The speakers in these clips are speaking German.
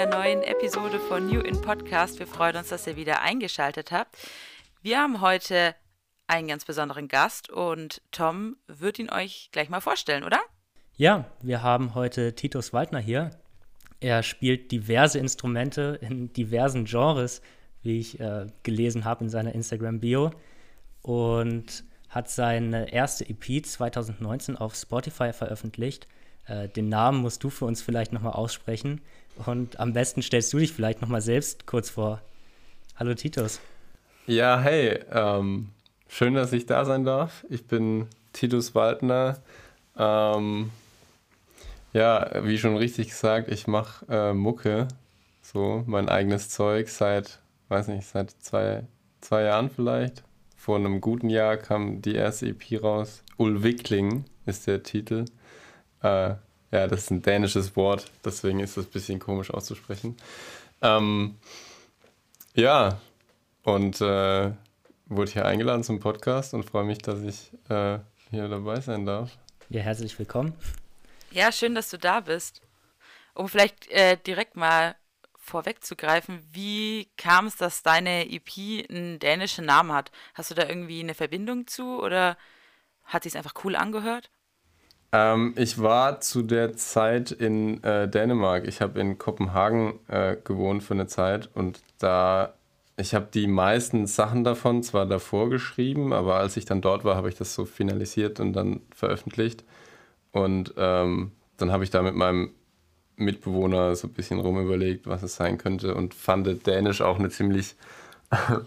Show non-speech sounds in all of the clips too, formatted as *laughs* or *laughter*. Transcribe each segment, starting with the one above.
einer neuen Episode von New in Podcast. Wir freuen uns, dass ihr wieder eingeschaltet habt. Wir haben heute einen ganz besonderen Gast und Tom wird ihn euch gleich mal vorstellen, oder? Ja, wir haben heute Titus Waldner hier. Er spielt diverse Instrumente in diversen Genres, wie ich äh, gelesen habe in seiner Instagram-Bio. Und hat seine erste EP 2019 auf Spotify veröffentlicht. Äh, den Namen musst du für uns vielleicht nochmal aussprechen. Und am besten stellst du dich vielleicht nochmal selbst kurz vor. Hallo Titus. Ja, hey, ähm, schön, dass ich da sein darf. Ich bin Titus Waldner. Ähm, ja, wie schon richtig gesagt, ich mache äh, Mucke, so mein eigenes Zeug seit, weiß nicht, seit zwei, zwei Jahren vielleicht. Vor einem guten Jahr kam die erste EP raus. Ulvikling ist der Titel. Äh, ja, das ist ein dänisches Wort, deswegen ist das ein bisschen komisch auszusprechen. Ähm, ja, und äh, wurde hier eingeladen zum Podcast und freue mich, dass ich äh, hier dabei sein darf. Ja, herzlich willkommen. Ja, schön, dass du da bist. Um vielleicht äh, direkt mal vorwegzugreifen, wie kam es, dass deine EP einen dänischen Namen hat? Hast du da irgendwie eine Verbindung zu oder hat sich es einfach cool angehört? Ähm, ich war zu der Zeit in äh, Dänemark. Ich habe in Kopenhagen äh, gewohnt für eine Zeit und da ich habe die meisten Sachen davon zwar davor geschrieben, aber als ich dann dort war, habe ich das so finalisiert und dann veröffentlicht. Und ähm, dann habe ich da mit meinem Mitbewohner so ein bisschen rumüberlegt, was es sein könnte und fand Dänisch auch eine ziemlich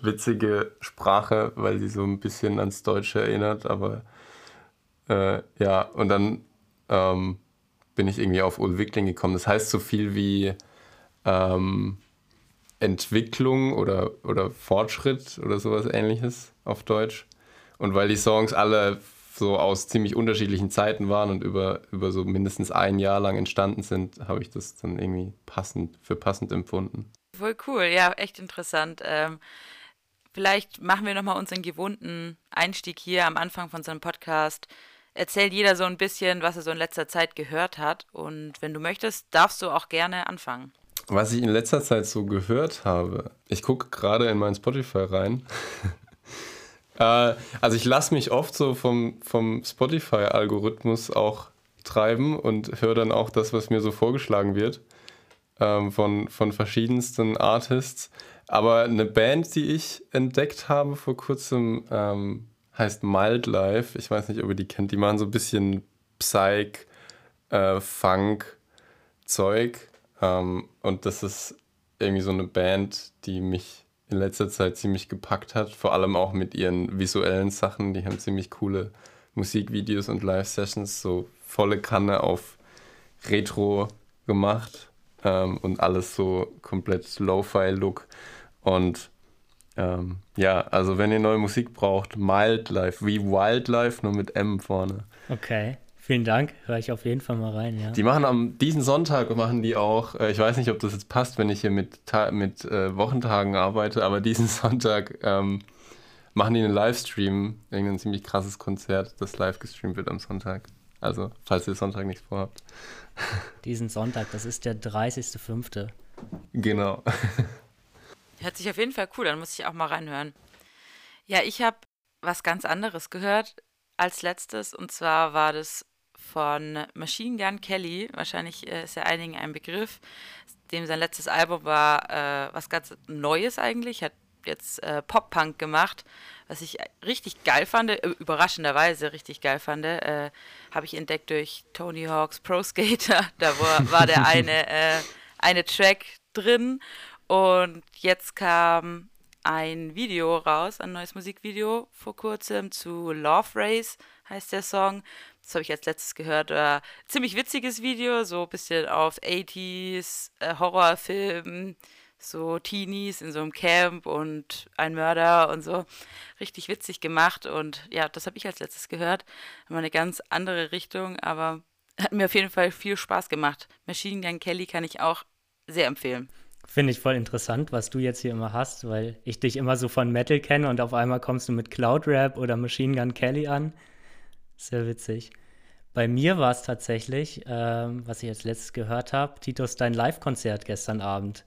witzige Sprache, weil sie so ein bisschen ans Deutsche erinnert. Aber äh, ja, und dann ähm, bin ich irgendwie auf Ulvikling gekommen. Das heißt so viel wie ähm, Entwicklung oder, oder Fortschritt oder sowas ähnliches auf Deutsch. Und weil die Songs alle so aus ziemlich unterschiedlichen Zeiten waren und über, über so mindestens ein Jahr lang entstanden sind, habe ich das dann irgendwie passend, für passend empfunden. Voll cool, ja, echt interessant. Ähm, vielleicht machen wir nochmal unseren gewohnten Einstieg hier am Anfang von unserem Podcast. Erzählt jeder so ein bisschen, was er so in letzter Zeit gehört hat. Und wenn du möchtest, darfst du auch gerne anfangen. Was ich in letzter Zeit so gehört habe, ich gucke gerade in mein Spotify rein. *laughs* äh, also ich lasse mich oft so vom, vom Spotify-Algorithmus auch treiben und höre dann auch das, was mir so vorgeschlagen wird ähm, von, von verschiedensten Artists. Aber eine Band, die ich entdeckt habe vor kurzem, ähm, heißt Mildlife. Ich weiß nicht, ob ihr die kennt. Die machen so ein bisschen Psych, äh, Funk, Zeug. Ähm, und das ist irgendwie so eine Band, die mich in letzter Zeit ziemlich gepackt hat, vor allem auch mit ihren visuellen Sachen. Die haben ziemlich coole Musikvideos und Live-Sessions, so volle Kanne auf Retro gemacht ähm, und alles so komplett Lo-Fi-Look. Und ähm, ja, also wenn ihr neue Musik braucht, Mildlife, wie Wildlife, nur mit M vorne. Okay. Vielen Dank, höre ich auf jeden Fall mal rein, ja. Die machen am diesen Sonntag machen die auch, äh, ich weiß nicht, ob das jetzt passt, wenn ich hier mit, mit äh, Wochentagen arbeite, aber diesen *laughs* Sonntag ähm, machen die einen Livestream, irgendein ziemlich krasses Konzert, das live gestreamt wird am Sonntag. Also, falls ihr Sonntag nichts vorhabt. *laughs* Diesen Sonntag, das ist der 30.05. Genau. *laughs* Hört sich auf jeden Fall cool an, muss ich auch mal reinhören. Ja, ich habe was ganz anderes gehört als letztes und zwar war das von Machine Gun Kelly. Wahrscheinlich äh, ist ja einigen ein Begriff. Dem sein letztes Album war äh, was ganz Neues eigentlich. Hat jetzt äh, Pop-Punk gemacht, was ich richtig geil fand, äh, überraschenderweise richtig geil fand. Äh, Habe ich entdeckt durch Tony Hawks Pro Skater. *laughs* Da war, war der eine, äh, eine Track drin. Und jetzt kam ein Video raus, ein neues Musikvideo vor kurzem zu Love Race heißt der Song. Das habe ich als letztes gehört. Äh, ziemlich witziges Video, so ein bisschen auf 80s, äh, Horrorfilm, so Teenies in so einem Camp und ein Mörder und so. Richtig witzig gemacht und ja, das habe ich als letztes gehört. Mal eine ganz andere Richtung, aber hat mir auf jeden Fall viel Spaß gemacht. Machine Gun Kelly kann ich auch sehr empfehlen. Finde ich voll interessant, was du jetzt hier immer hast, weil ich dich immer so von Metal kenne und auf einmal kommst du mit Cloud Rap oder Machine Gun Kelly an. Sehr witzig. Bei mir war es tatsächlich, ähm, was ich als letztes gehört habe, Titus, dein Live-Konzert gestern Abend.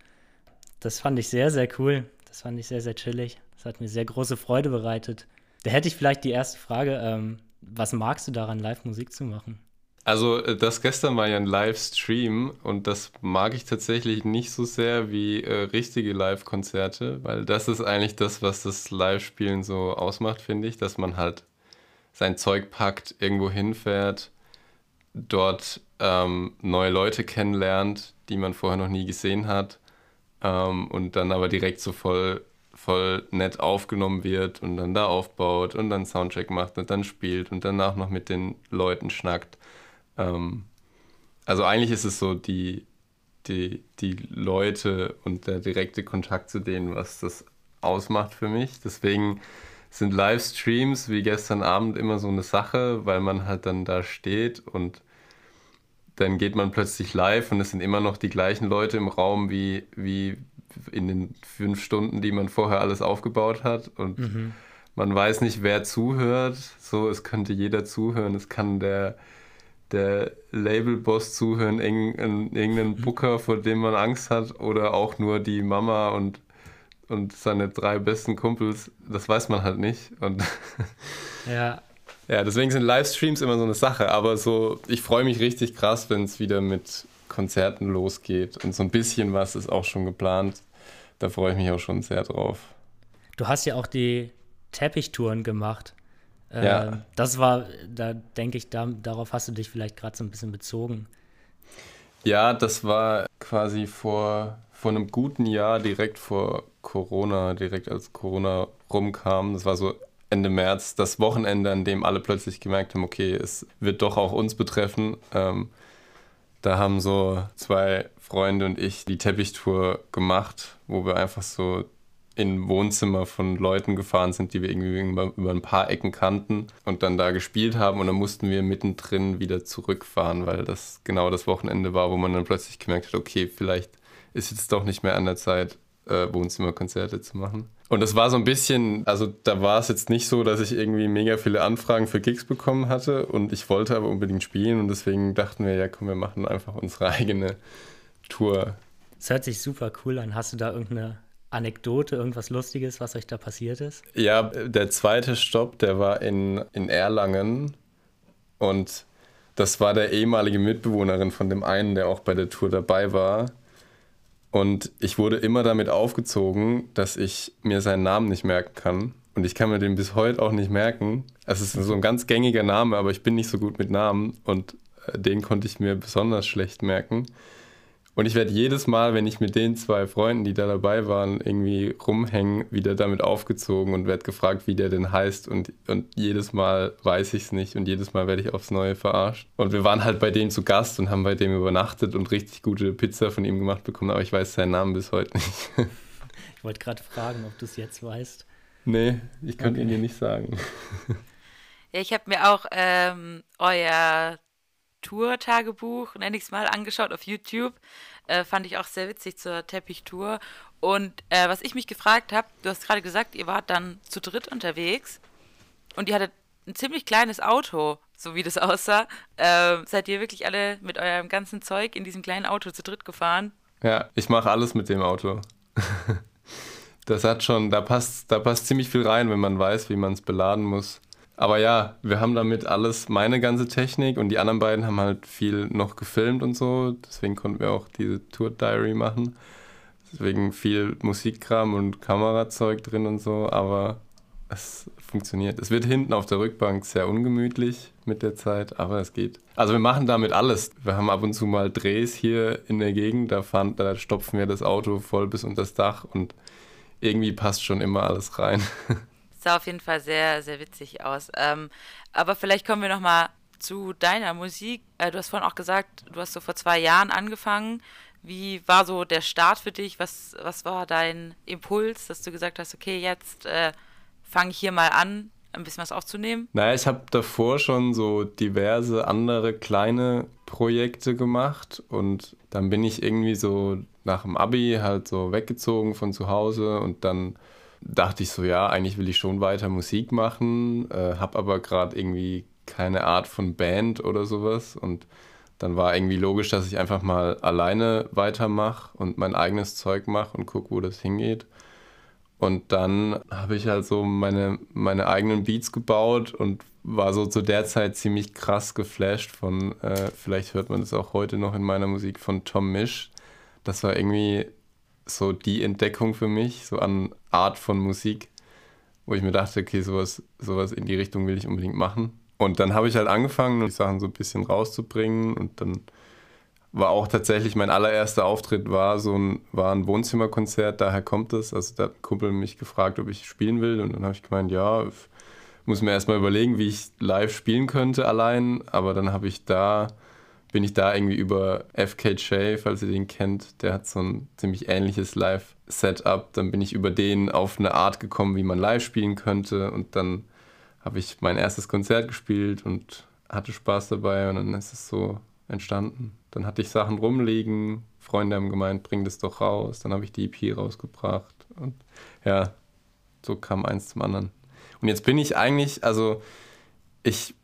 Das fand ich sehr, sehr cool. Das fand ich sehr, sehr chillig. Das hat mir sehr große Freude bereitet. Da hätte ich vielleicht die erste Frage, ähm, was magst du daran, Live-Musik zu machen? Also äh, das gestern war ja ein Livestream und das mag ich tatsächlich nicht so sehr wie äh, richtige Live-Konzerte, weil das ist eigentlich das, was das Live-Spielen so ausmacht, finde ich, dass man halt sein Zeug packt, irgendwo hinfährt, dort ähm, neue Leute kennenlernt, die man vorher noch nie gesehen hat ähm, und dann aber direkt so voll, voll nett aufgenommen wird und dann da aufbaut und dann Soundcheck macht und dann spielt und danach noch mit den Leuten schnackt. Ähm, also eigentlich ist es so die, die, die Leute und der direkte Kontakt zu denen, was das ausmacht für mich. Deswegen sind Livestreams wie gestern Abend immer so eine Sache, weil man halt dann da steht und dann geht man plötzlich live und es sind immer noch die gleichen Leute im Raum wie, wie in den fünf Stunden, die man vorher alles aufgebaut hat. Und mhm. man weiß nicht, wer zuhört. So, es könnte jeder zuhören. Es kann der, der Labelboss zuhören, irgendeinen mhm. Booker, vor dem man Angst hat, oder auch nur die Mama und, und seine drei besten Kumpels. Das weiß man halt nicht. Und *laughs* ja. Ja, deswegen sind Livestreams immer so eine Sache, aber so, ich freue mich richtig krass, wenn es wieder mit Konzerten losgeht und so ein bisschen was ist auch schon geplant. Da freue ich mich auch schon sehr drauf. Du hast ja auch die Teppichtouren gemacht. Ja. Äh, das war, da denke ich, da, darauf hast du dich vielleicht gerade so ein bisschen bezogen. Ja, das war quasi vor, vor einem guten Jahr, direkt vor Corona, direkt als Corona rumkam. Das war so Ende März, das Wochenende, an dem alle plötzlich gemerkt haben, okay, es wird doch auch uns betreffen. Ähm, da haben so zwei Freunde und ich die Teppichtour gemacht, wo wir einfach so in Wohnzimmer von Leuten gefahren sind, die wir irgendwie über ein paar Ecken kannten und dann da gespielt haben und dann mussten wir mittendrin wieder zurückfahren, weil das genau das Wochenende war, wo man dann plötzlich gemerkt hat, okay, vielleicht ist jetzt doch nicht mehr an der Zeit, äh, Wohnzimmerkonzerte zu machen. Und es war so ein bisschen, also da war es jetzt nicht so, dass ich irgendwie mega viele Anfragen für Gigs bekommen hatte und ich wollte aber unbedingt spielen und deswegen dachten wir, ja komm, wir machen einfach unsere eigene Tour. Das hört sich super cool an. Hast du da irgendeine Anekdote, irgendwas Lustiges, was euch da passiert ist? Ja, der zweite Stopp, der war in, in Erlangen und das war der ehemalige Mitbewohnerin von dem einen, der auch bei der Tour dabei war. Und ich wurde immer damit aufgezogen, dass ich mir seinen Namen nicht merken kann. Und ich kann mir den bis heute auch nicht merken. Es ist so ein ganz gängiger Name, aber ich bin nicht so gut mit Namen und äh, den konnte ich mir besonders schlecht merken. Und ich werde jedes Mal, wenn ich mit den zwei Freunden, die da dabei waren, irgendwie rumhängen, wieder damit aufgezogen und werde gefragt, wie der denn heißt. Und, und jedes Mal weiß ich es nicht und jedes Mal werde ich aufs Neue verarscht. Und wir waren halt bei dem zu Gast und haben bei dem übernachtet und richtig gute Pizza von ihm gemacht bekommen, aber ich weiß seinen Namen bis heute nicht. ich wollte gerade fragen, ob du es jetzt weißt. Nee, ich könnte okay. ihn dir nicht sagen. Ja, ich habe mir auch ähm, euer Tour-Tagebuch, nenne ich es mal, angeschaut auf YouTube. Äh, fand ich auch sehr witzig zur Teppichtour. Und äh, was ich mich gefragt habe, du hast gerade gesagt, ihr wart dann zu dritt unterwegs und ihr hattet ein ziemlich kleines Auto, so wie das *laughs* aussah. Äh, seid ihr wirklich alle mit eurem ganzen Zeug in diesem kleinen Auto zu dritt gefahren? Ja, ich mache alles mit dem Auto. *laughs* das hat schon, da passt, da passt ziemlich viel rein, wenn man weiß, wie man es beladen muss. Aber ja, wir haben damit alles, meine ganze Technik und die anderen beiden haben halt viel noch gefilmt und so. Deswegen konnten wir auch diese Tour Diary machen. Deswegen viel Musikkram und Kamerazeug drin und so, aber es funktioniert. Es wird hinten auf der Rückbank sehr ungemütlich mit der Zeit, aber es geht. Also wir machen damit alles. Wir haben ab und zu mal Drehs hier in der Gegend, da, fahren, da stopfen wir das Auto voll bis unter das Dach und irgendwie passt schon immer alles rein. *laughs* sah auf jeden Fall sehr, sehr witzig aus. Ähm, aber vielleicht kommen wir nochmal zu deiner Musik. Äh, du hast vorhin auch gesagt, du hast so vor zwei Jahren angefangen. Wie war so der Start für dich? Was, was war dein Impuls, dass du gesagt hast, okay, jetzt äh, fange ich hier mal an, ein bisschen was aufzunehmen? Naja, ich habe davor schon so diverse andere kleine Projekte gemacht und dann bin ich irgendwie so nach dem Abi halt so weggezogen von zu Hause und dann dachte ich so, ja, eigentlich will ich schon weiter Musik machen, äh, habe aber gerade irgendwie keine Art von Band oder sowas. Und dann war irgendwie logisch, dass ich einfach mal alleine weitermache und mein eigenes Zeug mache und gucke, wo das hingeht. Und dann habe ich halt so meine, meine eigenen Beats gebaut und war so zu der Zeit ziemlich krass geflasht von, äh, vielleicht hört man das auch heute noch in meiner Musik, von Tom Misch. Das war irgendwie so die Entdeckung für mich, so an Art von Musik, wo ich mir dachte, okay, sowas, sowas in die Richtung will ich unbedingt machen. Und dann habe ich halt angefangen, die Sachen so ein bisschen rauszubringen und dann war auch tatsächlich mein allererster Auftritt war so ein, war ein Wohnzimmerkonzert, daher kommt es. Also da hat ein Kumpel mich gefragt, ob ich spielen will und dann habe ich gemeint, ja, muss mir erstmal überlegen, wie ich live spielen könnte allein, aber dann habe ich da bin ich da irgendwie über FKJ, falls ihr den kennt, der hat so ein ziemlich ähnliches Live-Setup. Dann bin ich über den auf eine Art gekommen, wie man live spielen könnte und dann habe ich mein erstes Konzert gespielt und hatte Spaß dabei und dann ist es so entstanden. Dann hatte ich Sachen rumliegen, Freunde haben gemeint, bring das doch raus. Dann habe ich die EP rausgebracht und ja, so kam eins zum anderen. Und jetzt bin ich eigentlich, also ich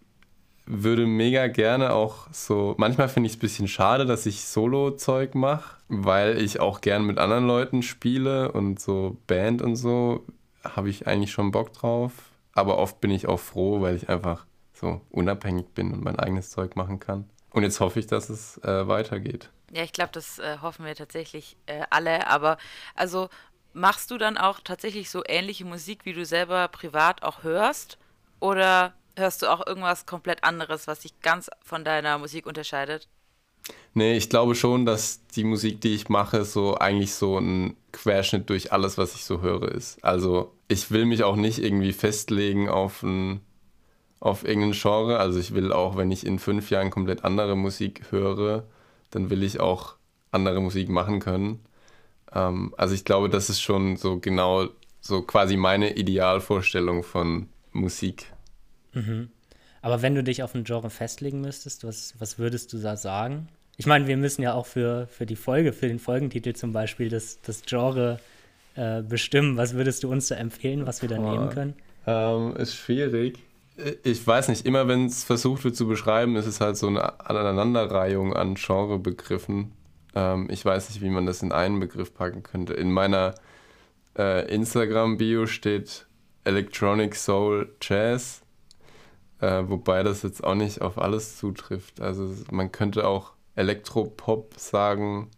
würde mega gerne auch so, manchmal finde ich es ein bisschen schade, dass ich Solo-Zeug mache, weil ich auch gern mit anderen Leuten spiele und so Band und so habe ich eigentlich schon Bock drauf aber oft bin ich auch froh, weil ich einfach so unabhängig bin und mein eigenes Zeug machen kann. Und jetzt hoffe ich, dass es äh, weitergeht. Ja, ich glaube, das äh, hoffen wir tatsächlich äh, alle. Aber also machst du dann auch tatsächlich so ähnliche Musik, wie du selber privat auch hörst? Oder hörst du auch irgendwas komplett anderes, was sich ganz von deiner Musik unterscheidet? Nee, ich glaube schon, dass die Musik, die ich mache, so eigentlich so ein Querschnitt durch alles, was ich so höre, ist. Also ich will mich auch nicht irgendwie festlegen auf ein auf irgendein Genre. Also ich will auch, wenn ich in fünf Jahren komplett andere Musik höre, dann will ich auch andere Musik machen können. Ähm, also ich glaube, das ist schon so genau so quasi meine Idealvorstellung von Musik. Mhm. Aber wenn du dich auf ein Genre festlegen müsstest, was, was würdest du da sagen? Ich meine, wir müssen ja auch für, für die Folge, für den Folgentitel zum Beispiel, das, das Genre äh, bestimmen. Was würdest du uns da empfehlen, was wir da oh, nehmen können? Ähm, ist schwierig. Ich weiß nicht, immer wenn es versucht wird zu beschreiben, ist es halt so eine Aneinanderreihung an Genrebegriffen. Ähm, ich weiß nicht, wie man das in einen Begriff packen könnte. In meiner äh, Instagram-Bio steht Electronic Soul Jazz äh, wobei das jetzt auch nicht auf alles zutrifft. Also man könnte auch Elektropop sagen.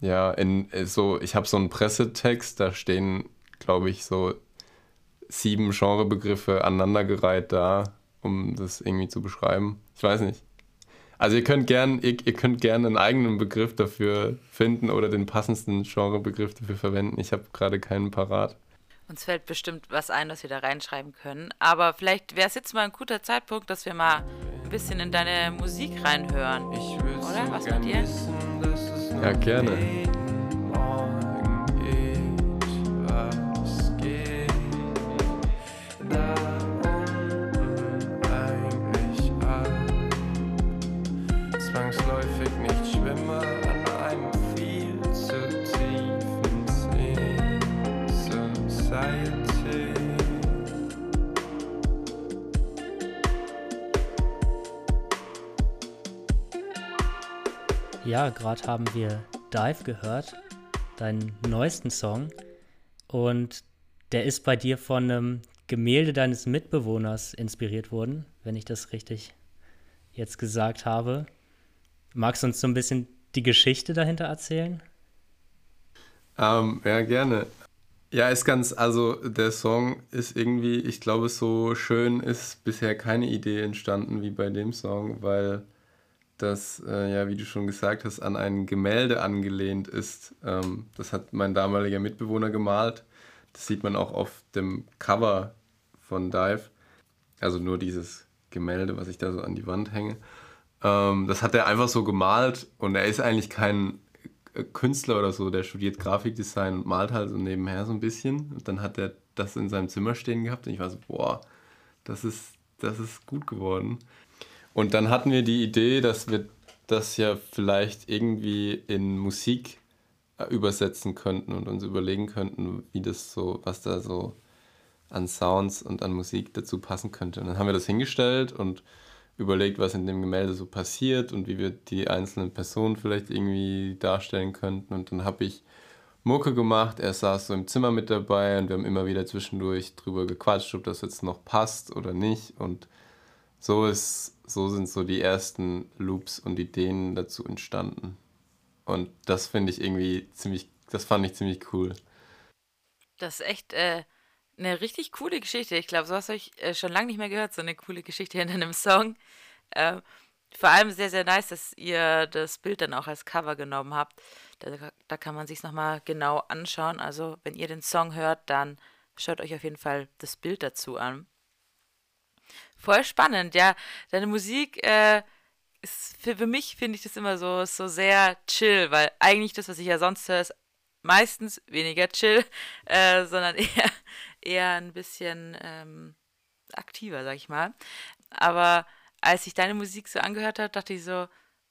Ja, in äh, so, ich habe so einen Pressetext, da stehen, glaube ich, so sieben Genrebegriffe aneinandergereiht da, um das irgendwie zu beschreiben. Ich weiß nicht. Also ihr könnt gern, ihr, ihr könnt gern einen eigenen Begriff dafür finden oder den passendsten Genrebegriff dafür verwenden. Ich habe gerade keinen parat. Uns fällt bestimmt was ein, was wir da reinschreiben können. Aber vielleicht wäre es jetzt mal ein guter Zeitpunkt, dass wir mal ein bisschen in deine Musik reinhören. Oder? Was mit dir? Ja, gerne. Ja, gerade haben wir Dive gehört, deinen neuesten Song. Und der ist bei dir von einem Gemälde deines Mitbewohners inspiriert worden, wenn ich das richtig jetzt gesagt habe. Magst du uns so ein bisschen die Geschichte dahinter erzählen? Ähm, ja, gerne. Ja, ist ganz, also der Song ist irgendwie, ich glaube, so schön ist bisher keine Idee entstanden wie bei dem Song, weil das, äh, ja, wie du schon gesagt hast, an ein Gemälde angelehnt ist. Ähm, das hat mein damaliger Mitbewohner gemalt. Das sieht man auch auf dem Cover von Dive. Also nur dieses Gemälde, was ich da so an die Wand hänge. Ähm, das hat er einfach so gemalt und er ist eigentlich kein äh, Künstler oder so, der studiert Grafikdesign und malt halt so nebenher so ein bisschen. Und dann hat er das in seinem Zimmer stehen gehabt und ich war so, boah, das ist, das ist gut geworden. Und dann hatten wir die Idee, dass wir das ja vielleicht irgendwie in Musik äh, übersetzen könnten und uns überlegen könnten, wie das so, was da so an Sounds und an Musik dazu passen könnte. Und dann haben wir das hingestellt und überlegt, was in dem Gemälde so passiert und wie wir die einzelnen Personen vielleicht irgendwie darstellen könnten. Und dann habe ich Mucke gemacht. Er saß so im Zimmer mit dabei und wir haben immer wieder zwischendurch drüber gequatscht, ob das jetzt noch passt oder nicht. Und so ist, so sind so die ersten Loops und Ideen dazu entstanden. Und das finde ich irgendwie ziemlich, das fand ich ziemlich cool. Das ist echt äh, eine richtig coole Geschichte. Ich glaube, so hast du ich äh, schon lange nicht mehr gehört, so eine coole Geschichte hinter einem Song. Äh, vor allem sehr, sehr nice, dass ihr das Bild dann auch als Cover genommen habt. Da, da kann man sich nochmal genau anschauen. Also, wenn ihr den Song hört, dann schaut euch auf jeden Fall das Bild dazu an. Voll spannend, ja. Deine Musik äh, ist für, für mich finde ich das immer so, so sehr chill, weil eigentlich das, was ich ja sonst höre, ist meistens weniger chill, *laughs* äh, sondern *laughs* eher, eher ein bisschen ähm, aktiver, sag ich mal. Aber als ich deine Musik so angehört habe, dachte ich so,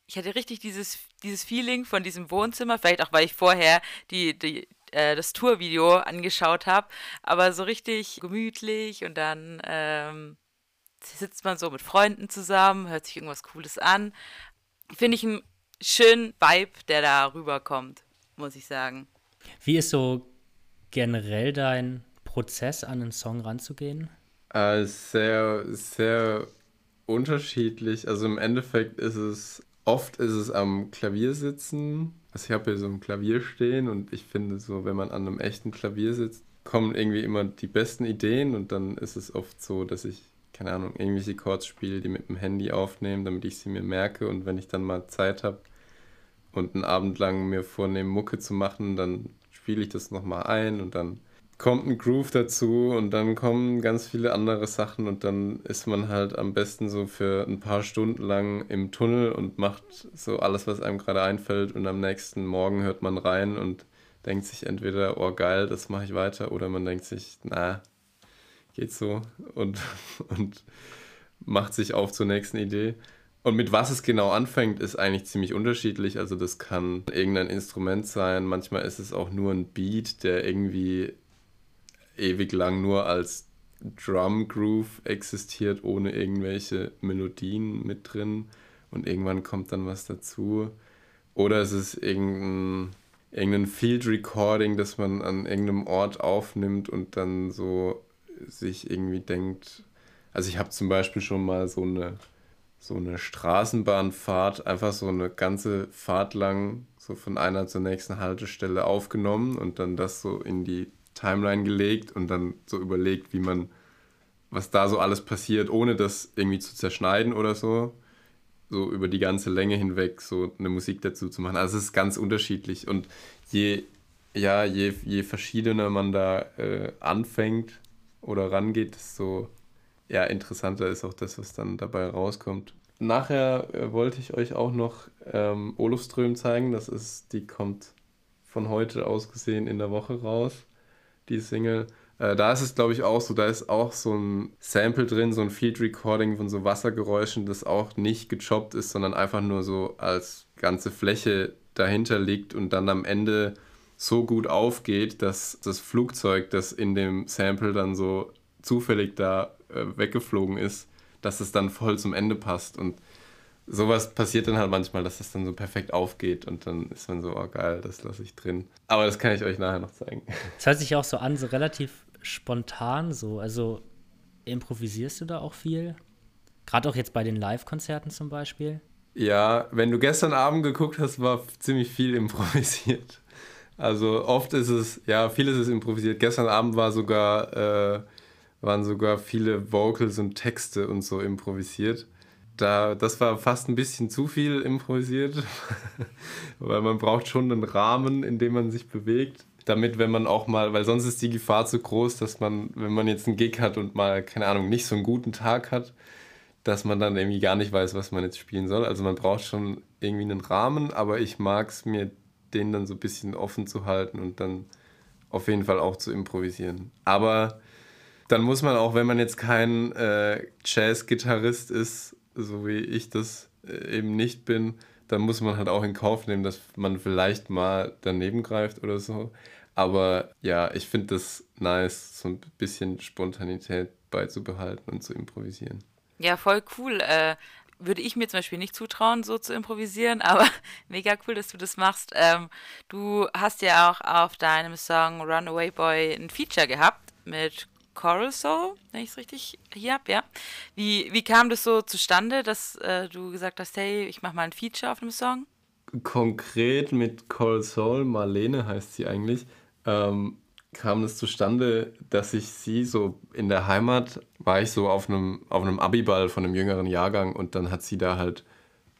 ich hatte richtig dieses, dieses Feeling von diesem Wohnzimmer, vielleicht auch, weil ich vorher die, die, äh, das Tourvideo angeschaut habe, aber so richtig gemütlich und dann ähm, sitzt man so mit Freunden zusammen, hört sich irgendwas Cooles an. Finde ich einen schönen Vibe, der da rüberkommt, muss ich sagen. Wie ist so generell dein Prozess, an einen Song ranzugehen? Äh, sehr, sehr unterschiedlich. Also im Endeffekt ist es, oft ist es am Klavier sitzen. Also ich habe hier so ein Klavier stehen und ich finde so, wenn man an einem echten Klavier sitzt, kommen irgendwie immer die besten Ideen und dann ist es oft so, dass ich, keine Ahnung, irgendwelche Chords spiele, die mit dem Handy aufnehme, damit ich sie mir merke. Und wenn ich dann mal Zeit habe und einen Abend lang mir vornehme, Mucke zu machen, dann spiele ich das nochmal ein und dann kommt ein Groove dazu und dann kommen ganz viele andere Sachen und dann ist man halt am besten so für ein paar Stunden lang im Tunnel und macht so alles, was einem gerade einfällt. Und am nächsten Morgen hört man rein und denkt sich entweder, oh geil, das mache ich weiter oder man denkt sich, na, geht so und, und macht sich auf zur nächsten Idee. Und mit was es genau anfängt, ist eigentlich ziemlich unterschiedlich. Also das kann irgendein Instrument sein, manchmal ist es auch nur ein Beat, der irgendwie ewig lang nur als Drum Groove existiert, ohne irgendwelche Melodien mit drin und irgendwann kommt dann was dazu. Oder es ist irgendein, irgendein Field Recording, das man an irgendeinem Ort aufnimmt und dann so sich irgendwie denkt. Also ich habe zum Beispiel schon mal so eine, so eine Straßenbahnfahrt, einfach so eine ganze Fahrt lang so von einer zur nächsten Haltestelle aufgenommen und dann das so in die Timeline gelegt und dann so überlegt, wie man, was da so alles passiert, ohne das irgendwie zu zerschneiden oder so. So über die ganze Länge hinweg so eine Musik dazu zu machen. Also es ist ganz unterschiedlich und je, ja, je, je verschiedener man da äh, anfängt oder rangeht, desto ja, interessanter ist auch das, was dann dabei rauskommt. Nachher äh, wollte ich euch auch noch ähm, Olofström zeigen. Das ist, die kommt von heute aus gesehen in der Woche raus die Single. Äh, da ist es, glaube ich, auch so, da ist auch so ein Sample drin, so ein Field Recording von so Wassergeräuschen, das auch nicht gechoppt ist, sondern einfach nur so als ganze Fläche dahinter liegt und dann am Ende so gut aufgeht, dass das Flugzeug, das in dem Sample dann so zufällig da äh, weggeflogen ist, dass es dann voll zum Ende passt. Und sowas passiert dann halt manchmal, dass das dann so perfekt aufgeht und dann ist man so, oh geil, das lasse ich drin. Aber das kann ich euch nachher noch zeigen. *laughs* Das hört sich auch so an, so relativ spontan so. Also improvisierst du da auch viel? Gerade auch jetzt bei den Live-Konzerten zum Beispiel? Ja, wenn du gestern Abend geguckt hast, war ziemlich viel improvisiert. Also oft ist es, ja, vieles ist improvisiert. Gestern Abend war sogar, äh, waren sogar viele Vocals und Texte und so improvisiert da, das war fast ein bisschen zu viel improvisiert, *laughs* weil man braucht schon einen Rahmen, in dem man sich bewegt, damit, wenn man auch mal, weil sonst ist die Gefahr zu groß, dass man, wenn man jetzt einen Gig hat und mal, keine Ahnung, nicht so einen guten Tag hat, dass man dann irgendwie gar nicht weiß, was man jetzt spielen soll. Also man braucht schon irgendwie einen Rahmen, aber ich mag es mir, den dann so ein bisschen offen zu halten und dann auf jeden Fall auch zu improvisieren. Aber dann muss man auch, wenn man jetzt kein äh, Jazz-Gitarrist ist, so wie ich das äh, eben nicht bin, dann muss man halt auch in Kauf nehmen, dass man vielleicht mal daneben greift oder so. Aber ja, ich finde das nice, so ein bisschen Spontanität beizubehalten und zu improvisieren. Ja, voll cool. Äh, würde ich mir zum Beispiel nicht zutrauen, so zu improvisieren, *laughs* aber mega cool, dass du das machst. Ähm, du hast ja auch auf deinem Song Runaway Boy ein Feature gehabt mit Coral Soul, wenn ich es richtig hier habe, ja. Wie, wie kam das so zustande, dass äh, du gesagt hast, hey, ich mache mal ein Feature auf einem Song? Konkret mit Coral Soul, Marlene heißt sie eigentlich, ähm, kam es zustande, dass ich sie so in der Heimat war ich so auf einem, auf einem Abiball von einem jüngeren Jahrgang und dann hat sie da halt,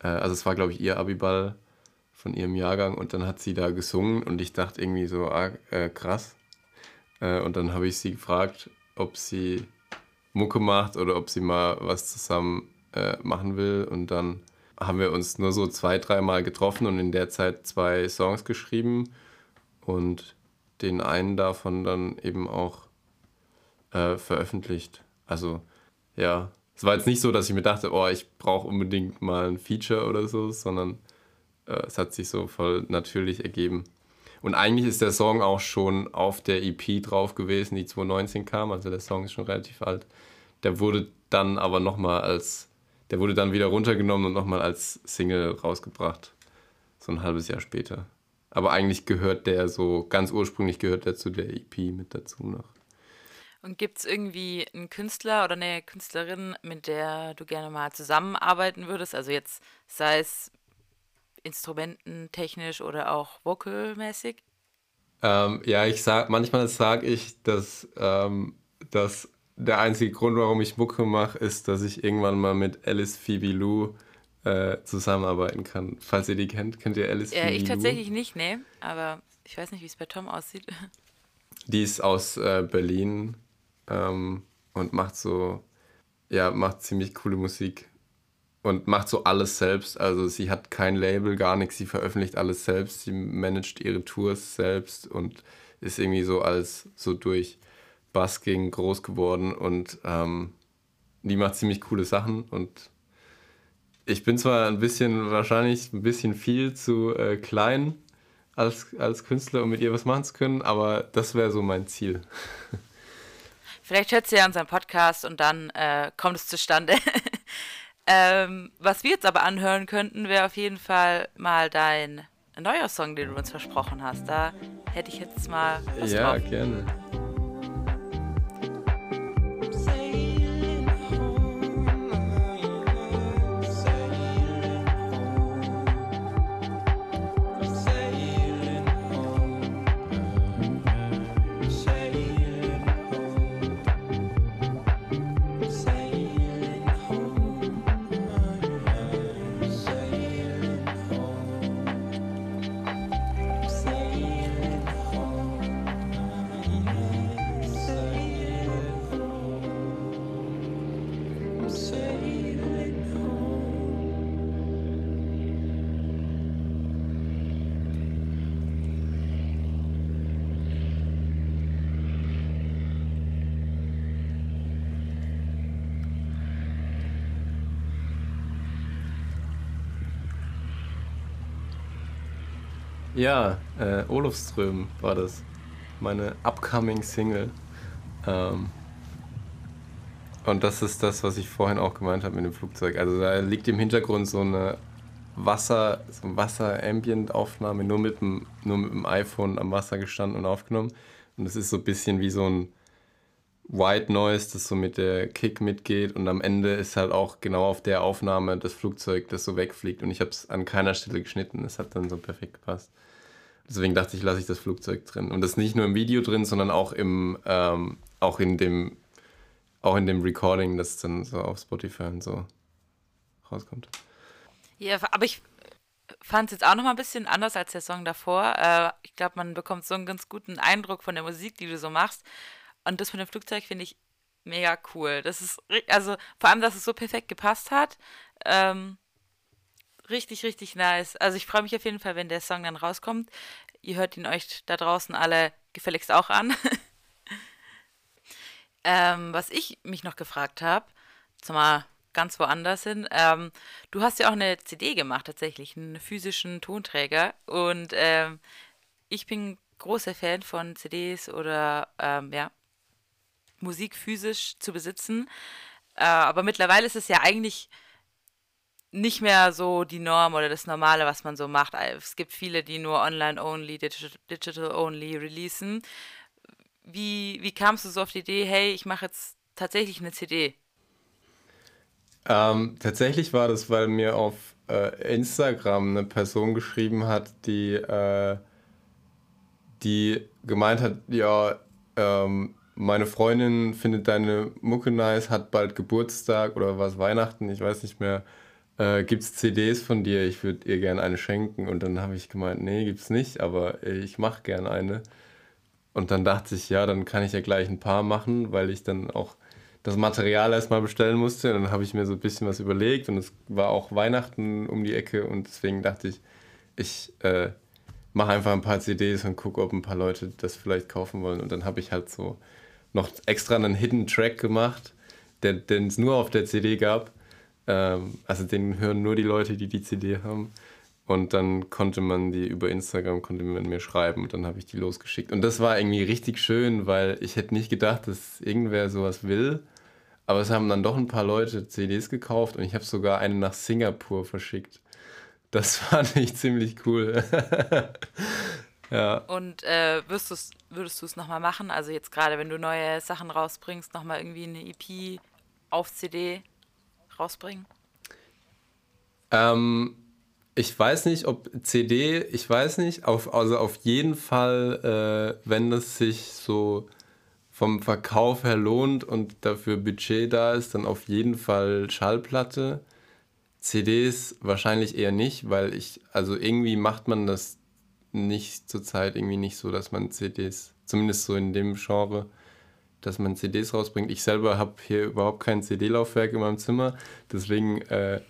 äh, also es war glaube ich ihr Abiball von ihrem Jahrgang und dann hat sie da gesungen und ich dachte irgendwie so, ah, äh, krass. Äh, und dann habe ich sie gefragt, ob sie Mucke macht oder ob sie mal was zusammen äh, machen will und dann haben wir uns nur so zwei, dreimal getroffen und in der Zeit zwei Songs geschrieben und den einen davon dann eben auch äh, veröffentlicht. Also ja, es war jetzt nicht so, dass ich mir dachte, oh, ich brauche unbedingt mal ein Feature oder so, sondern äh, es hat sich so voll natürlich ergeben. Und eigentlich ist der Song auch schon auf der EP drauf gewesen, die 2019 kam, also der Song ist schon relativ alt. Der wurde dann aber nochmal als, der wurde dann wieder runtergenommen und nochmal als Single rausgebracht. So ein halbes Jahr später. Aber eigentlich gehört der so, ganz ursprünglich gehört der zu der EP mit dazu noch. Und gibt es irgendwie einen Künstler oder eine Künstlerin, mit der du gerne mal zusammenarbeiten würdest? Also jetzt sei es instrumententechnisch oder auch vocalmäßig? Ähm, ja, ich sag, manchmal sage ich, dass, ähm, dass der einzige Grund, warum ich Mucke mache, ist, dass ich irgendwann mal mit Alice Phoebe Lou äh, zusammenarbeiten kann. Falls ihr die kennt, kennt ihr Alice Ja, ich tatsächlich nicht, nee. Aber ich weiß nicht, wie es bei Tom aussieht. *laughs* Die ist aus äh, Berlin ähm, und macht so, ja, macht ziemlich coole Musik und macht so alles selbst. Also sie hat kein Label, gar nichts, sie veröffentlicht alles selbst, sie managt ihre Tours selbst und ist irgendwie so als so durch Busking groß geworden und ähm, die macht ziemlich coole Sachen und ich bin zwar ein bisschen, wahrscheinlich ein bisschen viel zu äh, klein als, als Künstler, um mit ihr was machen zu können, aber das wäre so mein Ziel. *laughs* Vielleicht hört sie ja unseren Podcast und dann äh, kommt es zustande. *laughs* ähm, was wir jetzt aber anhören könnten, wäre auf jeden Fall mal dein neuer Song, den du uns versprochen hast. Da hätte ich jetzt mal was Ja, drauf. gerne. Ja, äh, Olofström war das. Meine upcoming Single. Ähm, und das ist das, was ich vorhin auch gemeint habe mit dem Flugzeug. Also da liegt im Hintergrund so eine Wasser, so ein Wasser-Ambient-Aufnahme, nur mit, dem, nur mit dem iPhone am Wasser gestanden und aufgenommen. Und es ist so ein bisschen wie so ein White Noise, das so mit der Kick mitgeht. Und am Ende ist halt auch genau auf der Aufnahme das Flugzeug, das so wegfliegt. Und ich habe es an keiner Stelle geschnitten. Es hat dann so perfekt gepasst. Deswegen dachte ich, lasse ich das Flugzeug drin. Und das nicht nur im Video drin, sondern auch im, ähm, auch in dem, auch in dem Recording, das dann so auf Spotify und so rauskommt. Ja, aber ich fand es jetzt auch noch mal ein bisschen anders als der Song davor. Äh, ich glaube, man bekommt so einen ganz guten Eindruck von der Musik, die du so machst. Und das mit dem Flugzeug finde ich mega cool. Das ist, also vor allem, dass es so perfekt gepasst hat. Ähm, richtig, richtig nice. Also ich freue mich auf jeden Fall, wenn der Song dann rauskommt. Ihr hört ihn euch da draußen alle gefälligst auch an. *laughs* ähm, was ich mich noch gefragt habe, zumal ganz woanders hin, ähm, du hast ja auch eine CD gemacht, tatsächlich, einen physischen Tonträger. Und ähm, ich bin großer Fan von CDs oder ähm, ja, Musik physisch zu besitzen. Äh, aber mittlerweile ist es ja eigentlich nicht mehr so die Norm oder das Normale, was man so macht. Es gibt viele, die nur online-only, digital-only releasen. Wie, wie kamst du so auf die Idee, hey, ich mache jetzt tatsächlich eine CD? Ähm, tatsächlich war das, weil mir auf äh, Instagram eine Person geschrieben hat, die, äh, die gemeint hat, ja, ähm, meine Freundin findet deine Mucke nice, hat bald Geburtstag oder was Weihnachten, ich weiß nicht mehr. Äh, gibt es CDs von dir? Ich würde ihr gerne eine schenken. Und dann habe ich gemeint, nee, gibt's nicht, aber ich mache gerne eine. Und dann dachte ich, ja, dann kann ich ja gleich ein paar machen, weil ich dann auch das Material erstmal bestellen musste. Und dann habe ich mir so ein bisschen was überlegt und es war auch Weihnachten um die Ecke und deswegen dachte ich, ich äh, mache einfach ein paar CDs und gucke, ob ein paar Leute das vielleicht kaufen wollen. Und dann habe ich halt so noch extra einen Hidden Track gemacht, den es nur auf der CD gab. Ähm, also den hören nur die Leute, die die CD haben. Und dann konnte man die über Instagram, konnte man mir schreiben und dann habe ich die losgeschickt. Und das war irgendwie richtig schön, weil ich hätte nicht gedacht, dass irgendwer sowas will. Aber es haben dann doch ein paar Leute CDs gekauft und ich habe sogar eine nach Singapur verschickt. Das *laughs* fand ich ziemlich cool. *laughs* ja. Und äh, würdest, würdest du es nochmal machen? Also jetzt gerade, wenn du neue Sachen rausbringst, nochmal irgendwie eine EP auf CD rausbringen? Ähm, ich weiß nicht, ob CD, ich weiß nicht, auf, also auf jeden Fall, äh, wenn das sich so vom Verkauf her lohnt und dafür Budget da ist, dann auf jeden Fall Schallplatte. CDs wahrscheinlich eher nicht, weil ich, also irgendwie macht man das nicht zurzeit irgendwie nicht so, dass man CDs, zumindest so in dem Genre, dass man CDs rausbringt. Ich selber habe hier überhaupt kein CD-Laufwerk in meinem Zimmer, deswegen äh,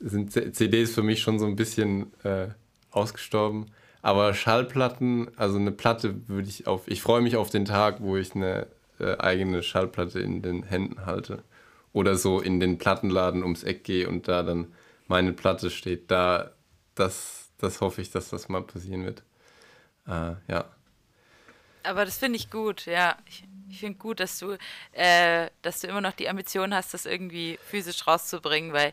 sind CDs für mich schon so ein bisschen äh, ausgestorben. Aber Schallplatten, also eine Platte würde ich auf. Ich freue mich auf den Tag, wo ich eine äh, eigene Schallplatte in den Händen halte. Oder so in den Plattenladen ums Eck gehe und da dann meine Platte steht. Da, das, das hoffe ich, dass das mal passieren wird. Äh, ja. Aber das finde ich gut, ja. Ich, ich finde gut, dass du, äh, dass du immer noch die Ambition hast, das irgendwie physisch rauszubringen, weil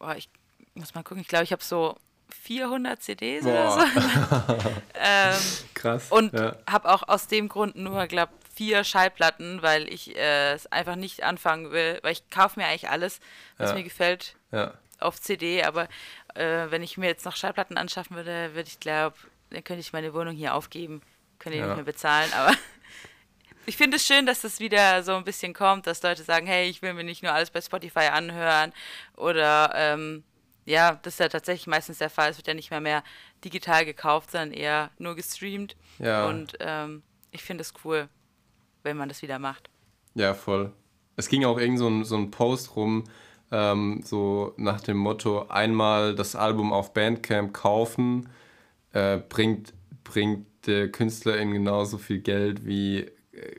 oh, ich muss mal gucken, ich glaube, ich habe so 400 CDs Boah. oder so. *laughs* ähm, Krass. Und ja. habe auch aus dem Grund nur, glaube vier Schallplatten, weil ich äh, es einfach nicht anfangen will, weil ich kaufe mir eigentlich alles, was ja. mir gefällt, ja. auf CD, aber äh, wenn ich mir jetzt noch Schallplatten anschaffen würde, würde ich glaube, dann könnte ich meine Wohnung hier aufgeben, könnte ich nicht mehr bezahlen, aber *laughs* ich finde es schön, dass das wieder so ein bisschen kommt, dass Leute sagen, hey, ich will mir nicht nur alles bei Spotify anhören oder ähm, ja, das ist ja tatsächlich meistens der Fall. Es wird ja nicht mehr mehr digital gekauft, sondern eher nur gestreamt. Ja. Und ähm, ich finde es cool, wenn man das wieder macht. Ja, voll. Es ging auch irgend so ein, so ein Post rum, ähm, so nach dem Motto, einmal das Album auf Bandcamp kaufen, äh, bringt, bringt der Künstlerin genauso viel Geld wie,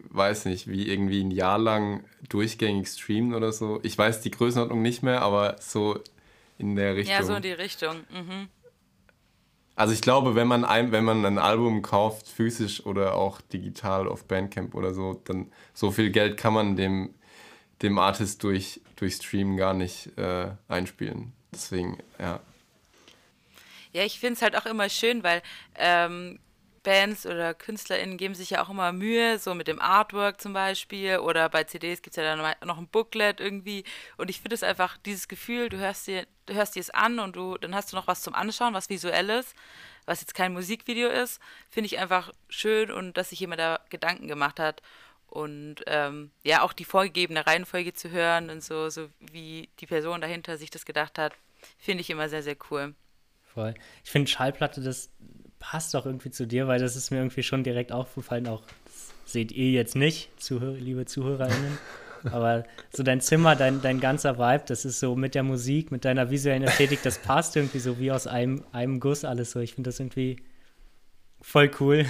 weiß nicht, wie irgendwie ein Jahr lang durchgängig streamen oder so. Ich weiß die Größenordnung nicht mehr, aber so in der Richtung. Ja, so in die Richtung. Mhm. Also ich glaube, wenn man ein, wenn man ein Album kauft, physisch oder auch digital auf Bandcamp oder so, dann so viel Geld kann man dem, dem Artist durch, durch Stream gar nicht äh, einspielen. Deswegen, ja. Ja, ich finde es halt auch immer schön, weil ähm, Bands oder KünstlerInnen geben sich ja auch immer Mühe, so mit dem Artwork zum Beispiel. Oder bei CDs gibt es ja dann noch ein Booklet irgendwie. Und ich finde es einfach, dieses Gefühl, du hörst dir, du hörst dir es an und du, dann hast du noch was zum Anschauen, was Visuelles, was jetzt kein Musikvideo ist, finde ich einfach schön und dass sich jemand da Gedanken gemacht hat. Und ähm, ja, auch die vorgegebene Reihenfolge zu hören und so, so wie die Person dahinter sich das gedacht hat, finde ich immer sehr, sehr cool. Voll. Ich finde Schallplatte, das passt doch irgendwie zu dir, weil das ist mir irgendwie schon direkt aufgefallen. Auch seht ihr jetzt nicht, Zuhör liebe ZuhörerInnen. Aber so dein Zimmer, dein, dein ganzer Vibe, das ist so mit der Musik, mit deiner visuellen Ästhetik, das passt irgendwie so wie aus einem, einem Guss alles so. Ich finde das irgendwie voll cool.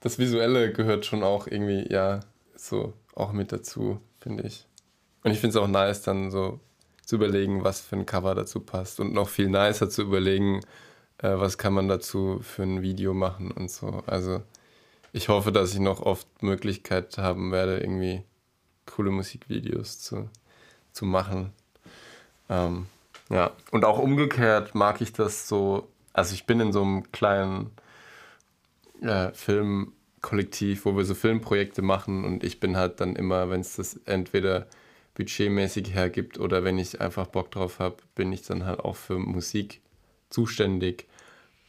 Das Visuelle gehört schon auch irgendwie, ja, so auch mit dazu, finde ich. Und ich finde es auch nice, dann so zu überlegen, was für ein Cover dazu passt. Und noch viel nicer zu überlegen, äh, was kann man dazu für ein Video machen und so. Also ich hoffe, dass ich noch oft Möglichkeit haben werde, irgendwie coole Musikvideos zu, zu machen. Ähm, ja, und auch umgekehrt mag ich das so, also ich bin in so einem kleinen äh, Filmkollektiv, wo wir so Filmprojekte machen und ich bin halt dann immer, wenn es das entweder budgetmäßig hergibt oder wenn ich einfach Bock drauf habe, bin ich dann halt auch für Musik zuständig.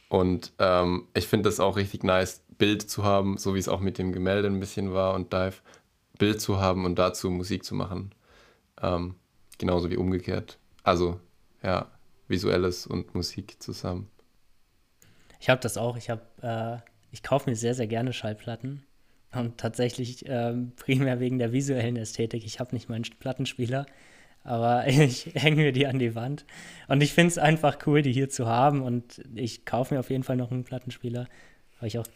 Und ähm, ich finde das auch richtig nice, Bild zu haben, so wie es auch mit dem Gemälde ein bisschen war und Dive, Bild zu haben und dazu Musik zu machen. Ähm, genauso wie umgekehrt. Also, ja, visuelles und Musik zusammen. Ich habe das auch. Ich äh, ich kaufe mir sehr, sehr gerne Schallplatten und tatsächlich ähm, primär wegen der visuellen Ästhetik. Ich habe nicht meinen Plattenspieler, aber *laughs* ich hänge mir die an die Wand. Und ich finde es einfach cool, die hier zu haben. Und ich kaufe mir auf jeden Fall noch einen Plattenspieler, weil ich auch,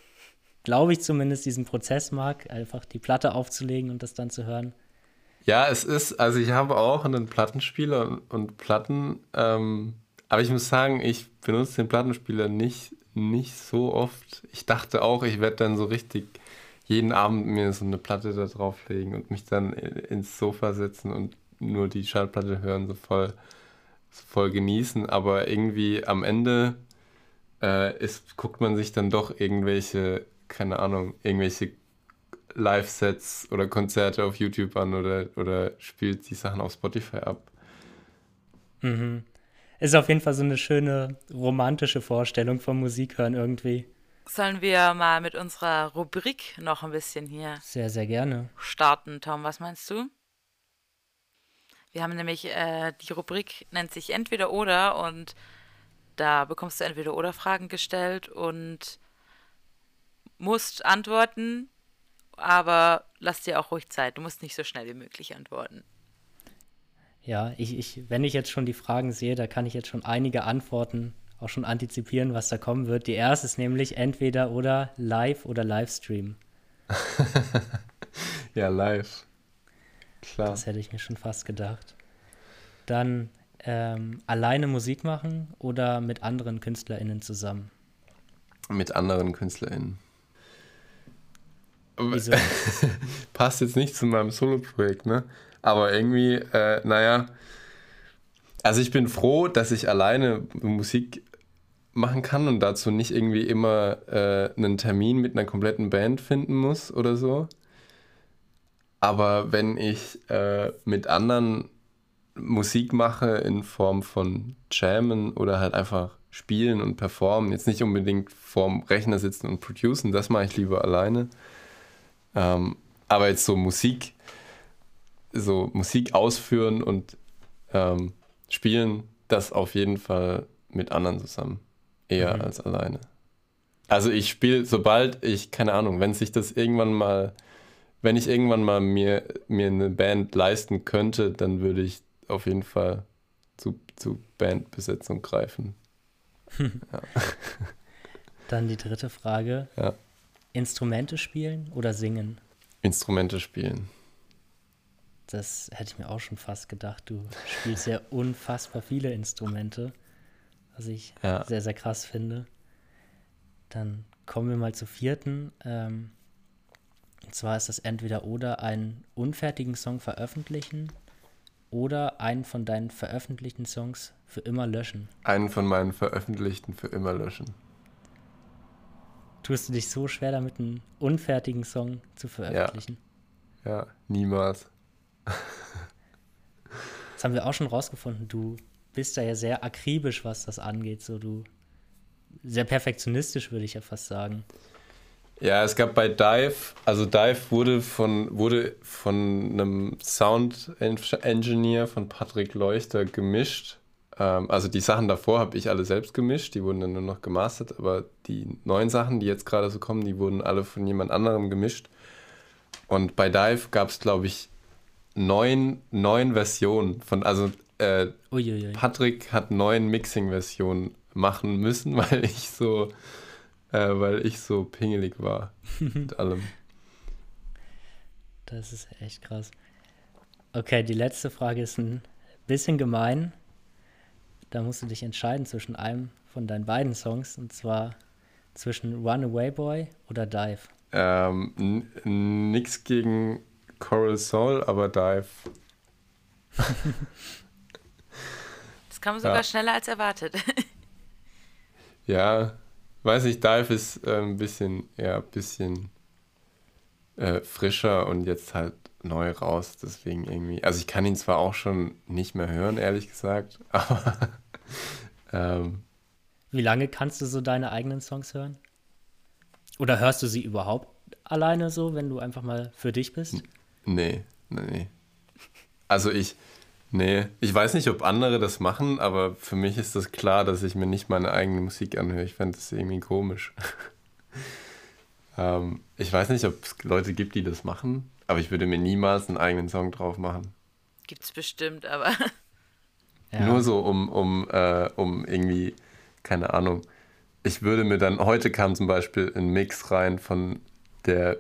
glaube ich, zumindest diesen Prozess mag, einfach die Platte aufzulegen und das dann zu hören. Ja, es ist, also ich habe auch einen Plattenspieler und, und Platten, ähm, aber ich muss sagen, ich benutze den Plattenspieler nicht, nicht so oft. Ich dachte auch, ich werde dann so richtig jeden Abend mir so eine Platte da drauflegen und mich dann ins Sofa setzen und nur die Schallplatte hören, so voll, so voll genießen. Aber irgendwie am Ende äh, ist, guckt man sich dann doch irgendwelche, keine Ahnung, irgendwelche Live-Sets oder Konzerte auf YouTube an oder, oder spielt die Sachen auf Spotify ab. Mhm. Ist auf jeden Fall so eine schöne romantische Vorstellung vom Musikhören irgendwie. Sollen wir mal mit unserer Rubrik noch ein bisschen hier sehr, sehr gerne starten, Tom? Was meinst du? Wir haben nämlich äh, die Rubrik nennt sich Entweder oder und da bekommst du entweder oder Fragen gestellt und musst antworten, aber lass dir auch ruhig Zeit. Du musst nicht so schnell wie möglich antworten. Ja, ich, ich, wenn ich jetzt schon die Fragen sehe, da kann ich jetzt schon einige Antworten auch schon antizipieren, was da kommen wird. Die erste ist nämlich entweder oder live oder Livestream. *laughs* ja, live. Klar. Das hätte ich mir schon fast gedacht. Dann ähm, alleine Musik machen oder mit anderen KünstlerInnen zusammen? Mit anderen KünstlerInnen. Wieso? *laughs* Passt jetzt nicht zu meinem Solo-Projekt, ne? Aber irgendwie, äh, naja, also ich bin froh, dass ich alleine Musik machen kann und dazu nicht irgendwie immer äh, einen Termin mit einer kompletten Band finden muss oder so. Aber wenn ich äh, mit anderen Musik mache in Form von Jammen oder halt einfach spielen und performen, jetzt nicht unbedingt vorm Rechner sitzen und producen, das mache ich lieber alleine. Ähm, aber jetzt so Musik, so Musik ausführen und ähm, spielen, das auf jeden Fall mit anderen zusammen eher mhm. als alleine. Also ich spiele, sobald ich, keine Ahnung, wenn sich das irgendwann mal, wenn ich irgendwann mal mir, mir eine Band leisten könnte, dann würde ich auf jeden Fall zu, zu Bandbesetzung greifen. *laughs* ja. Dann die dritte Frage. Ja. Instrumente spielen oder singen? Instrumente spielen. Das hätte ich mir auch schon fast gedacht. Du spielst ja unfassbar viele Instrumente was ich ja. sehr, sehr krass finde. Dann kommen wir mal zur vierten. Ähm, und zwar ist das entweder oder einen unfertigen Song veröffentlichen oder einen von deinen veröffentlichten Songs für immer löschen. Einen von meinen veröffentlichten für immer löschen. Tust du dich so schwer damit, einen unfertigen Song zu veröffentlichen? Ja, ja niemals. *laughs* das haben wir auch schon rausgefunden. Du bist da ja sehr akribisch, was das angeht. So du sehr perfektionistisch, würde ich ja fast sagen. Ja, es gab bei Dive, also Dive wurde von, wurde von einem Sound-Engineer von Patrick Leuchter gemischt. Ähm, also die Sachen davor habe ich alle selbst gemischt, die wurden dann nur noch gemastert, aber die neuen Sachen, die jetzt gerade so kommen, die wurden alle von jemand anderem gemischt. Und bei Dive gab es, glaube ich, neun, neun Versionen von, also äh, Patrick hat neun Mixing-Versionen machen müssen, *laughs* weil ich so, äh, weil ich so pingelig war mit *laughs* allem. Das ist echt krass. Okay, die letzte Frage ist ein bisschen gemein. Da musst du dich entscheiden zwischen einem von deinen beiden Songs und zwar zwischen Runaway Boy oder Dive. Ähm, nix gegen Coral Soul, aber Dive *laughs* das kam sogar ja. schneller als erwartet. *laughs* ja, weiß ich, Dive ist äh, ein bisschen, ja, ein bisschen äh, frischer und jetzt halt neu raus, deswegen irgendwie. Also ich kann ihn zwar auch schon nicht mehr hören, ehrlich gesagt, *laughs* aber ähm, Wie lange kannst du so deine eigenen Songs hören? Oder hörst du sie überhaupt alleine so, wenn du einfach mal für dich bist? Nee, nee, nee. Also ich, nee, ich weiß nicht, ob andere das machen, aber für mich ist das klar, dass ich mir nicht meine eigene Musik anhöre. Ich fände das irgendwie komisch. *laughs* ähm, ich weiß nicht, ob es Leute gibt, die das machen, aber ich würde mir niemals einen eigenen Song drauf machen. Gibt's bestimmt, aber. *laughs* Ja. Nur so, um, um, äh, um irgendwie, keine Ahnung. Ich würde mir dann, heute kam zum Beispiel ein Mix rein von der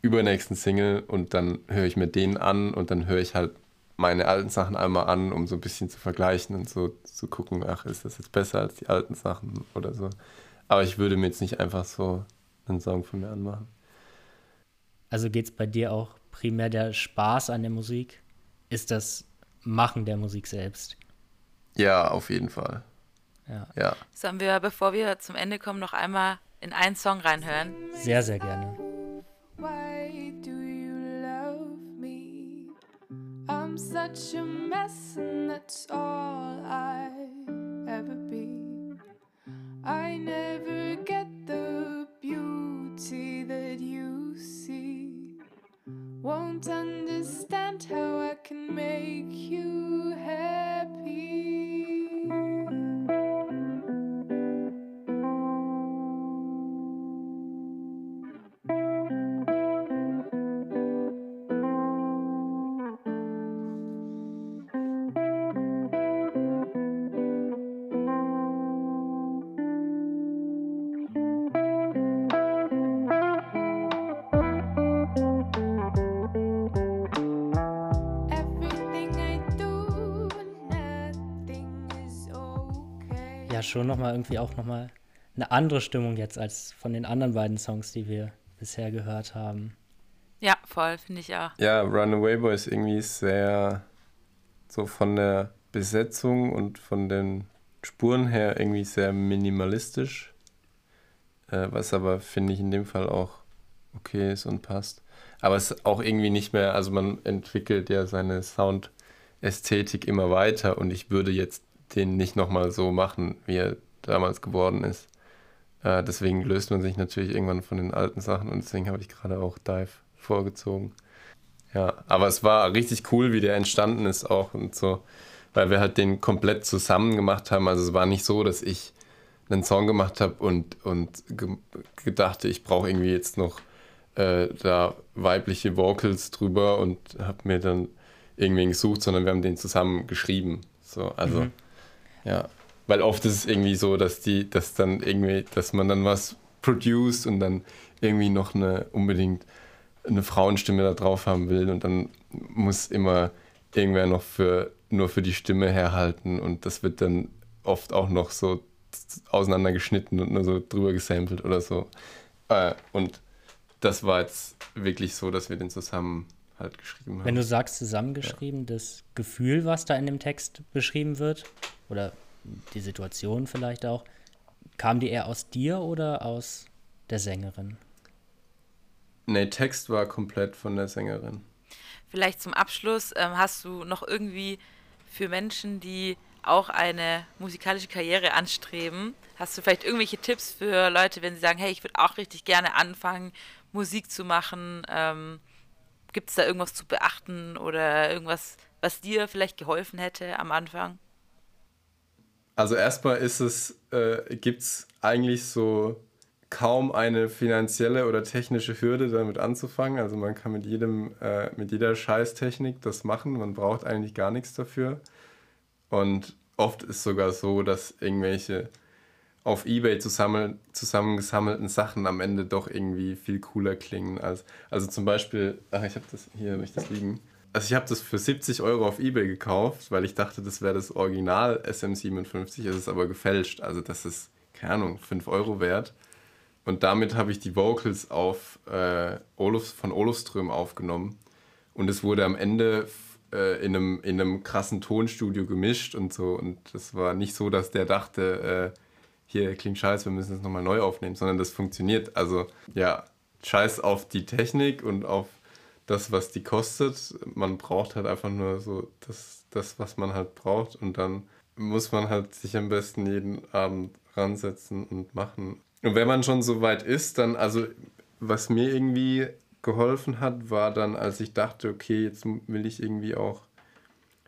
übernächsten Single und dann höre ich mir den an und dann höre ich halt meine alten Sachen einmal an, um so ein bisschen zu vergleichen und so zu gucken, ach, ist das jetzt besser als die alten Sachen oder so. Aber ich würde mir jetzt nicht einfach so einen Song von mir anmachen. Also geht es bei dir auch primär der Spaß an der Musik? Ist das Machen der Musik selbst? Ja, auf jeden Fall. Ja. ja. Sollen wir, bevor wir zum Ende kommen, noch einmal in einen Song reinhören? Sehr, sehr gerne. I'm such a mess and that's all I ever be. I never get the beauty that you see. Won't understand how I can make you happy. Schon nochmal irgendwie auch nochmal eine andere Stimmung jetzt als von den anderen beiden Songs, die wir bisher gehört haben. Ja, voll, finde ich auch. Ja, Runaway Boy ist irgendwie sehr so von der Besetzung und von den Spuren her irgendwie sehr minimalistisch, äh, was aber finde ich in dem Fall auch okay ist und passt. Aber es ist auch irgendwie nicht mehr, also man entwickelt ja seine Soundästhetik immer weiter und ich würde jetzt den nicht nochmal so machen, wie er damals geworden ist. Äh, deswegen löst man sich natürlich irgendwann von den alten Sachen und deswegen habe ich gerade auch Dive vorgezogen. Ja, aber es war richtig cool, wie der entstanden ist auch und so, weil wir halt den komplett zusammen gemacht haben. Also es war nicht so, dass ich einen Song gemacht habe und, und ge gedachte, ich brauche irgendwie jetzt noch äh, da weibliche Vocals drüber und habe mir dann irgendwen gesucht, sondern wir haben den zusammen geschrieben. So, also mhm. Ja, weil oft ist es irgendwie so, dass die, dass dann irgendwie, dass man dann was produce und dann irgendwie noch eine unbedingt eine Frauenstimme da drauf haben will und dann muss immer irgendwer noch für nur für die Stimme herhalten und das wird dann oft auch noch so auseinandergeschnitten und nur so drüber gesampelt oder so. Äh, und das war jetzt wirklich so, dass wir den zusammen halt geschrieben haben. Wenn du sagst zusammengeschrieben, ja. das Gefühl, was da in dem Text beschrieben wird, oder die Situation vielleicht auch, kam die eher aus dir oder aus der Sängerin? Nee, Text war komplett von der Sängerin. Vielleicht zum Abschluss, ähm, hast du noch irgendwie für Menschen, die auch eine musikalische Karriere anstreben, hast du vielleicht irgendwelche Tipps für Leute, wenn sie sagen, hey, ich würde auch richtig gerne anfangen, Musik zu machen? Ähm, Gibt es da irgendwas zu beachten oder irgendwas, was dir vielleicht geholfen hätte am Anfang? Also erstmal ist es, äh, gibt es eigentlich so kaum eine finanzielle oder technische Hürde, damit anzufangen. Also man kann mit jedem, äh, mit jeder Scheißtechnik das machen. Man braucht eigentlich gar nichts dafür. Und oft ist sogar so, dass irgendwelche auf Ebay zusammen, zusammengesammelten Sachen am Ende doch irgendwie viel cooler klingen. Als, also zum Beispiel, ach, ich habe das, hier habe ich das liegen. Also ich habe das für 70 Euro auf Ebay gekauft, weil ich dachte, das wäre das Original SM57, es ist aber gefälscht. Also das ist, keine Ahnung, 5 Euro wert. Und damit habe ich die Vocals auf äh, Oluf, von Olofström aufgenommen. Und es wurde am Ende äh, in, einem, in einem krassen Tonstudio gemischt und so. Und das war nicht so, dass der dachte, äh, hier klingt scheiße, wir müssen es nochmal neu aufnehmen, sondern das funktioniert. Also ja, scheiß auf die Technik und auf das, was die kostet. Man braucht halt einfach nur so das, das, was man halt braucht und dann muss man halt sich am besten jeden Abend ransetzen und machen. Und wenn man schon so weit ist, dann, also was mir irgendwie geholfen hat, war dann, als ich dachte, okay, jetzt will ich irgendwie auch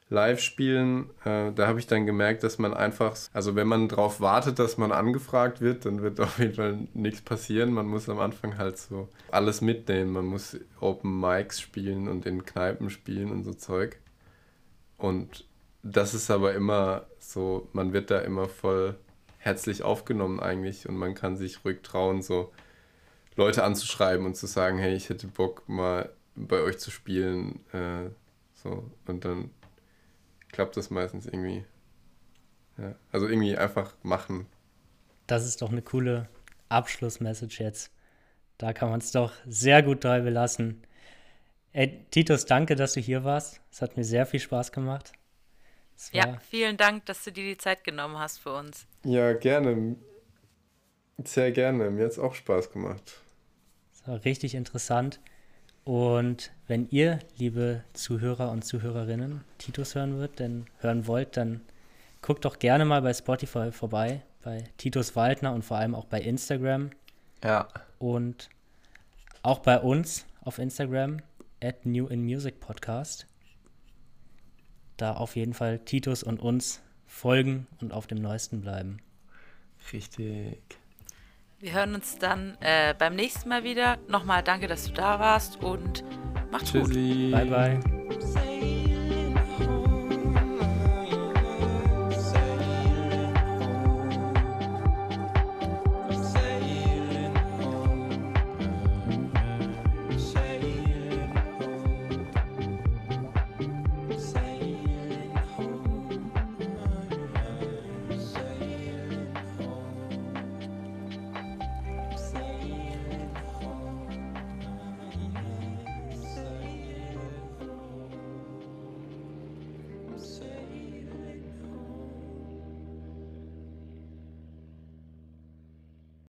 live spielen, äh, da habe ich dann gemerkt, dass man einfach, also wenn man darauf wartet, dass man angefragt wird, dann wird *laughs* auf jeden Fall nichts passieren. Man muss am Anfang halt so alles mitnehmen. Man muss Open Mics spielen und in Kneipen spielen und so Zeug. Und das ist aber immer so, man wird da immer voll herzlich aufgenommen eigentlich und man kann sich ruhig trauen, so Leute anzuschreiben und zu sagen, hey, ich hätte Bock mal bei euch zu spielen. Äh, so und dann klappt das meistens irgendwie. Ja, also irgendwie einfach machen. Das ist doch eine coole Abschlussmessage jetzt. Da kann man es doch sehr gut dabei belassen. Ey, Titus, danke, dass du hier warst. Es hat mir sehr viel Spaß gemacht. Ja, vielen Dank, dass du dir die Zeit genommen hast für uns. Ja, gerne. Sehr gerne. Mir hat es auch Spaß gemacht. Es war richtig interessant. Und wenn ihr, liebe Zuhörer und Zuhörerinnen, Titus hören wird, denn hören wollt, dann guckt doch gerne mal bei Spotify vorbei, bei Titus Waldner und vor allem auch bei Instagram. Ja. Und auch bei uns auf Instagram, at New in Music Podcast. Da auf jeden Fall Titus und uns folgen und auf dem Neuesten bleiben. Richtig. Wir hören uns dann äh, beim nächsten Mal wieder. Nochmal danke, dass du da warst und macht's Tschüssi. gut. Bye, bye.